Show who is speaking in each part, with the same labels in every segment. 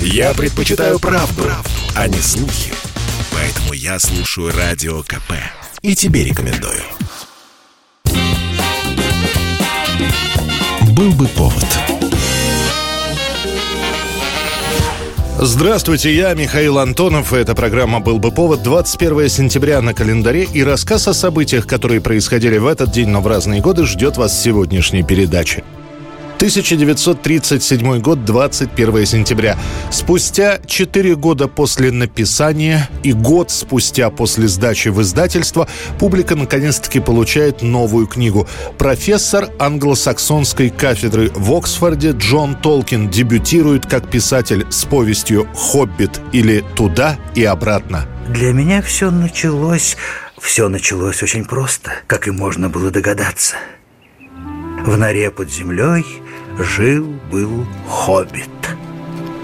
Speaker 1: Я предпочитаю правду, правду, а не слухи. Поэтому я слушаю Радио КП. И тебе рекомендую. Был бы повод.
Speaker 2: Здравствуйте, я Михаил Антонов. Эта программа «Был бы повод». 21 сентября на календаре и рассказ о событиях, которые происходили в этот день, но в разные годы, ждет вас в сегодняшней передаче. 1937 год, 21 сентября. Спустя 4 года после написания и год спустя после сдачи в издательство, публика наконец-таки получает новую книгу. Профессор англосаксонской кафедры в Оксфорде Джон Толкин дебютирует как писатель с повестью «Хоббит» или «Туда и обратно».
Speaker 3: Для меня все началось... Все началось очень просто, как и можно было догадаться. В норе под землей жил-был хоббит.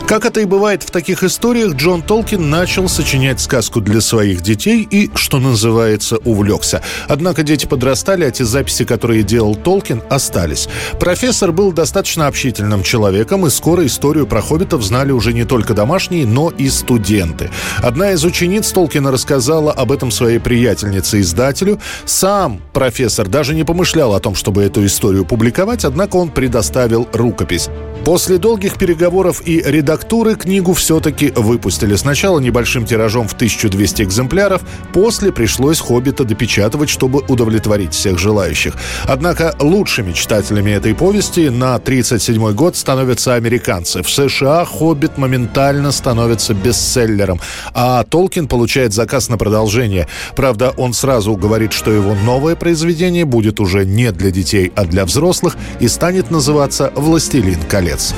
Speaker 2: Как это и бывает в таких историях, Джон Толкин начал сочинять сказку для своих детей и, что называется, увлекся. Однако дети подрастали, а те записи, которые делал Толкин, остались. Профессор был достаточно общительным человеком, и скоро историю про хоббитов знали уже не только домашние, но и студенты. Одна из учениц Толкина рассказала об этом своей приятельнице-издателю. Сам профессор даже не помышлял о том, чтобы эту историю публиковать, однако он предоставил рукопись. После долгих переговоров и редактуры книгу все-таки выпустили. Сначала небольшим тиражом в 1200 экземпляров, после пришлось «Хоббита» допечатывать, чтобы удовлетворить всех желающих. Однако лучшими читателями этой повести на 1937 год становятся американцы. В США «Хоббит» моментально становится бестселлером, а Толкин получает заказ на продолжение. Правда, он сразу говорит, что его новое произведение будет уже не для детей, а для взрослых и станет называться «Властелин колец» колец.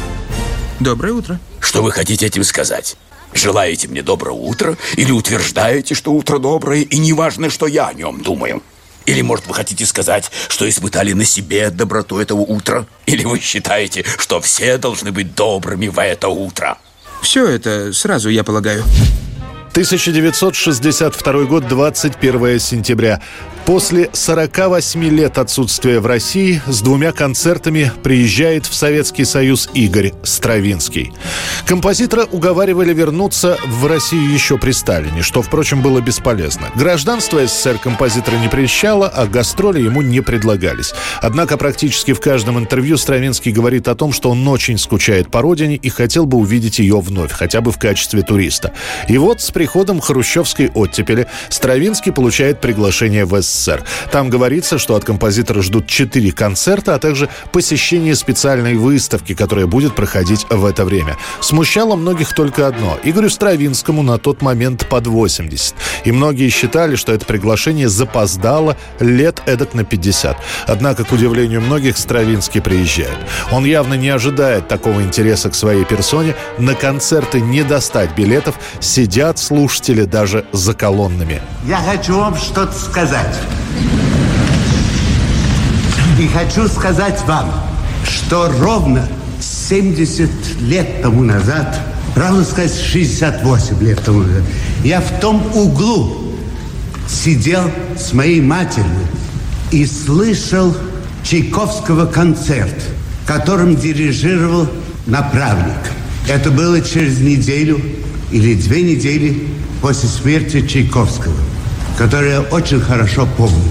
Speaker 4: Доброе утро.
Speaker 5: Что вы хотите этим сказать? Желаете мне доброе утро или утверждаете, что утро доброе, и неважно, что я о нем думаю? Или, может, вы хотите сказать, что испытали на себе доброту этого утра? Или вы считаете, что все должны быть добрыми в это утро?
Speaker 4: Все это сразу, я полагаю.
Speaker 2: 1962 год, 21 сентября. После 48 лет отсутствия в России с двумя концертами приезжает в Советский Союз Игорь Стравинский. Композитора уговаривали вернуться в Россию еще при Сталине, что, впрочем, было бесполезно. Гражданство СССР композитора не прельщало, а гастроли ему не предлагались. Однако практически в каждом интервью Стравинский говорит о том, что он очень скучает по родине и хотел бы увидеть ее вновь, хотя бы в качестве туриста. И вот с приходом хрущевской оттепели Стравинский получает приглашение в СССР. СССР. Там говорится, что от композитора ждут четыре концерта, а также посещение специальной выставки, которая будет проходить в это время. Смущало многих только одно. Игорю Стравинскому на тот момент под 80. И многие считали, что это приглашение запоздало лет эдак на 50. Однако, к удивлению многих, Стравинский приезжает. Он явно не ожидает такого интереса к своей персоне. На концерты не достать билетов. Сидят слушатели даже за колоннами.
Speaker 6: Я хочу вам что-то сказать. И хочу сказать вам, что ровно 70 лет тому назад, правда сказать, 68 лет тому назад, я в том углу сидел с моей матерью и слышал Чайковского концерт, которым дирижировал направник. Это было через неделю или две недели после смерти Чайковского – который я очень хорошо помню.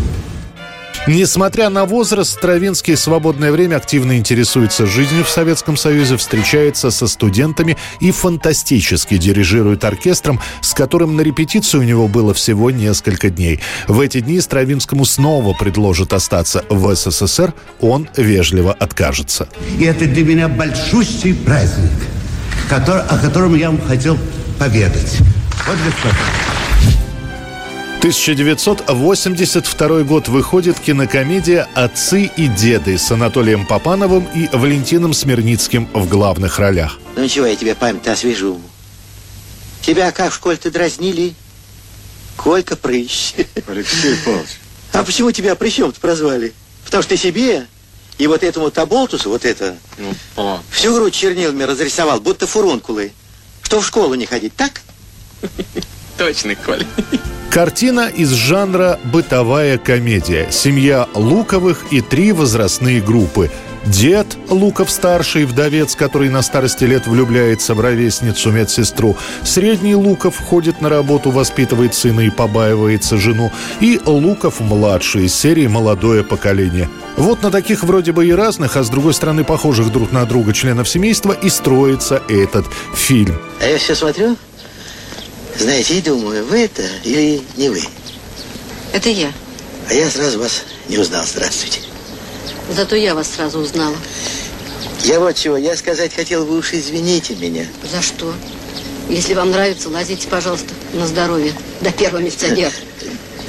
Speaker 2: Несмотря на возраст, Стравинский в свободное время активно интересуется жизнью в Советском Союзе, встречается со студентами и фантастически дирижирует оркестром, с которым на репетицию у него было всего несколько дней. В эти дни Стравинскому снова предложат остаться в СССР, он вежливо откажется.
Speaker 6: И это для меня большущий праздник, который, о котором я вам хотел поведать. Вот, господа.
Speaker 2: 1982 год выходит кинокомедия «Отцы и деды» с Анатолием Попановым и Валентином Смирницким в главных ролях.
Speaker 7: Ну чего, я тебе память освежу. Тебя как в школе-то дразнили? Колька Прыщ.
Speaker 8: Алексей Павлович.
Speaker 7: А почему тебя Прыщом-то прозвали? Потому что ты себе и вот этому Таболтусу, вот это,
Speaker 8: Ну,
Speaker 7: всю грудь чернилами разрисовал, будто фурункулы. Что в школу не ходить, так?
Speaker 4: Точно, Коля.
Speaker 2: Картина из жанра «бытовая комедия». Семья Луковых и три возрастные группы. Дед Луков-старший, вдовец, который на старости лет влюбляется в ровесницу медсестру. Средний Луков ходит на работу, воспитывает сына и побаивается жену. И Луков-младший из серии «Молодое поколение». Вот на таких вроде бы и разных, а с другой стороны похожих друг на друга членов семейства и строится этот фильм.
Speaker 7: А я все смотрю, знаете, и думаю, вы это или не вы?
Speaker 8: Это я.
Speaker 7: А я сразу вас не узнал. Здравствуйте.
Speaker 8: Зато я вас сразу узнала.
Speaker 7: Я вот чего, я сказать хотел, вы уж извините меня.
Speaker 8: За что? Если вам нравится, лазите, пожалуйста, на здоровье. До первого милиционера.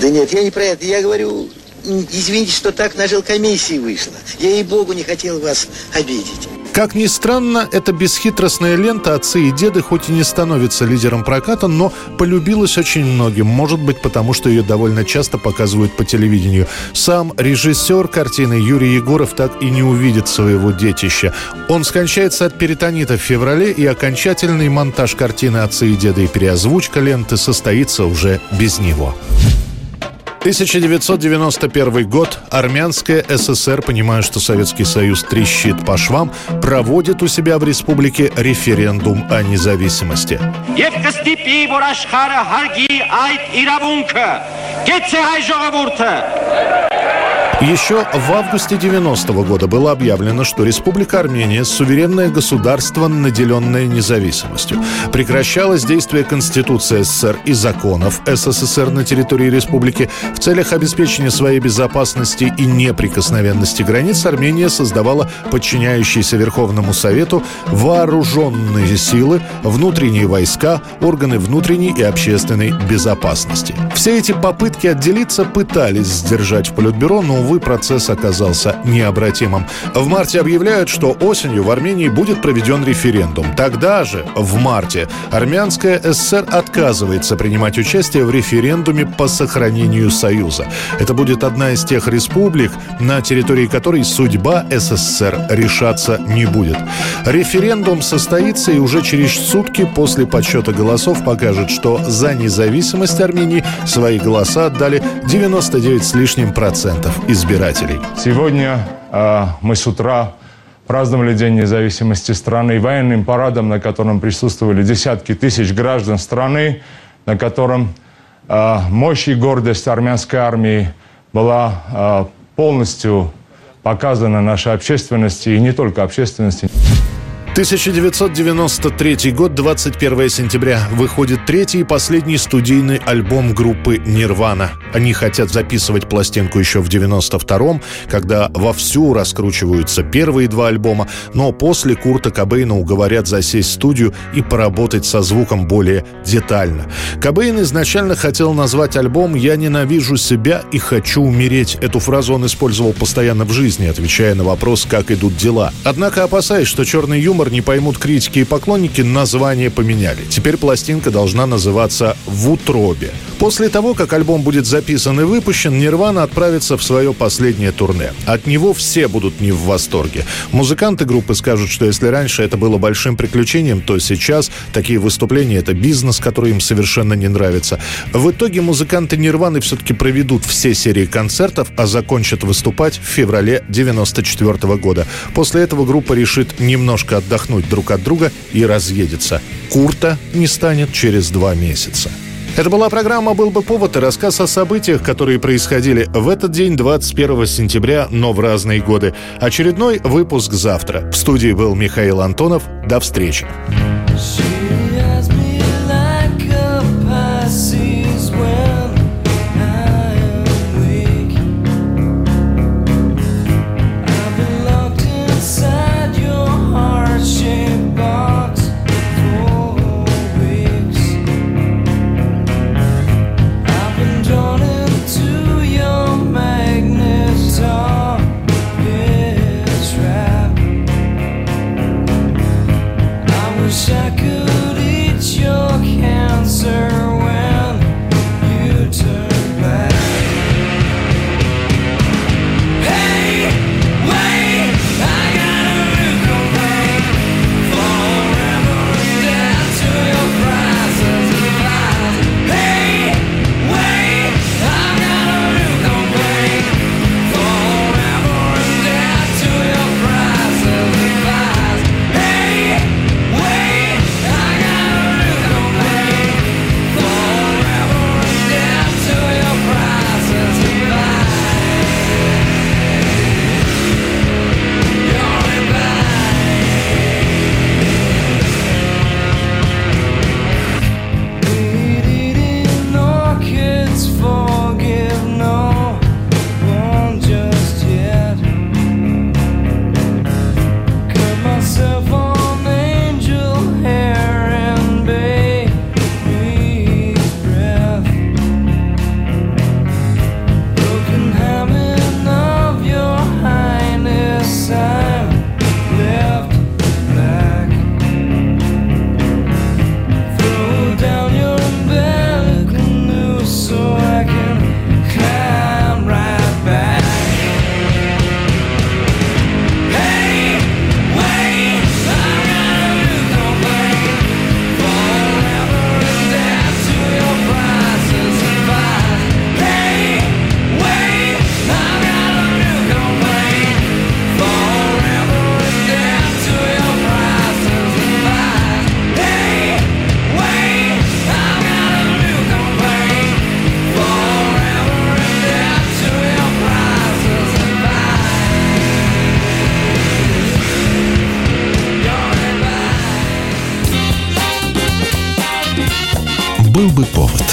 Speaker 7: Да нет, я не про это. Я говорю, извините, что так на жилкомиссии вышло. Я, ей-богу, не хотел вас обидеть.
Speaker 2: Как ни странно, эта бесхитростная лента «Отцы и деды» хоть и не становится лидером проката, но полюбилась очень многим. Может быть, потому что ее довольно часто показывают по телевидению. Сам режиссер картины Юрий Егоров так и не увидит своего детища. Он скончается от перитонита в феврале, и окончательный монтаж картины «Отцы и деды» и переозвучка ленты состоится уже без него. 1991 год. Армянская ССР, понимая, что Советский Союз трещит по швам, проводит у себя в республике референдум о независимости. Еще в августе 90 -го года было объявлено, что Республика Армения – суверенное государство, наделенное независимостью. Прекращалось действие Конституции СССР и законов СССР на территории республики. В целях обеспечения своей безопасности и неприкосновенности границ Армения создавала подчиняющиеся Верховному Совету вооруженные силы, внутренние войска, органы внутренней и общественной безопасности. Все эти попытки отделиться пытались сдержать в Политбюро, но, увы, процесс оказался необратимым. В марте объявляют, что осенью в Армении будет проведен референдум. Тогда же, в марте, Армянская ССР отказывается принимать участие в референдуме по сохранению Союза. Это будет одна из тех республик, на территории которой судьба СССР решаться не будет. Референдум состоится и уже через сутки после подсчета голосов покажет, что за независимость Армении свои голоса отдали 99 с лишним процентов избирателей.
Speaker 9: Сегодня э, мы с утра праздновали День независимости страны военным парадом, на котором присутствовали десятки тысяч граждан страны, на котором э, мощь и гордость армянской армии была э, полностью показана нашей общественности, и не только общественности.
Speaker 2: 1993 год, 21 сентября, выходит третий и последний студийный альбом группы «Нирвана». Они хотят записывать пластинку еще в 92-м, когда вовсю раскручиваются первые два альбома, но после Курта Кобейна уговорят засесть в студию и поработать со звуком более детально. Кобейн изначально хотел назвать альбом «Я ненавижу себя и хочу умереть». Эту фразу он использовал постоянно в жизни, отвечая на вопрос, как идут дела. Однако, опасаясь, что черный юмор юмор не поймут критики и поклонники, название поменяли. Теперь пластинка должна называться «В утробе». После того, как альбом будет записан и выпущен, Нирвана отправится в свое последнее турне. От него все будут не в восторге. Музыканты группы скажут, что если раньше это было большим приключением, то сейчас такие выступления — это бизнес, который им совершенно не нравится. В итоге музыканты Нирваны все-таки проведут все серии концертов, а закончат выступать в феврале 94 года. После этого группа решит немножко отдохнуть отдохнуть друг от друга и разъедется. Курта не станет через два месяца. Это была программа «Был бы повод» и рассказ о событиях, которые происходили в этот день, 21 сентября, но в разные годы. Очередной выпуск завтра. В студии был Михаил Антонов. До встречи.
Speaker 1: Был бы повод.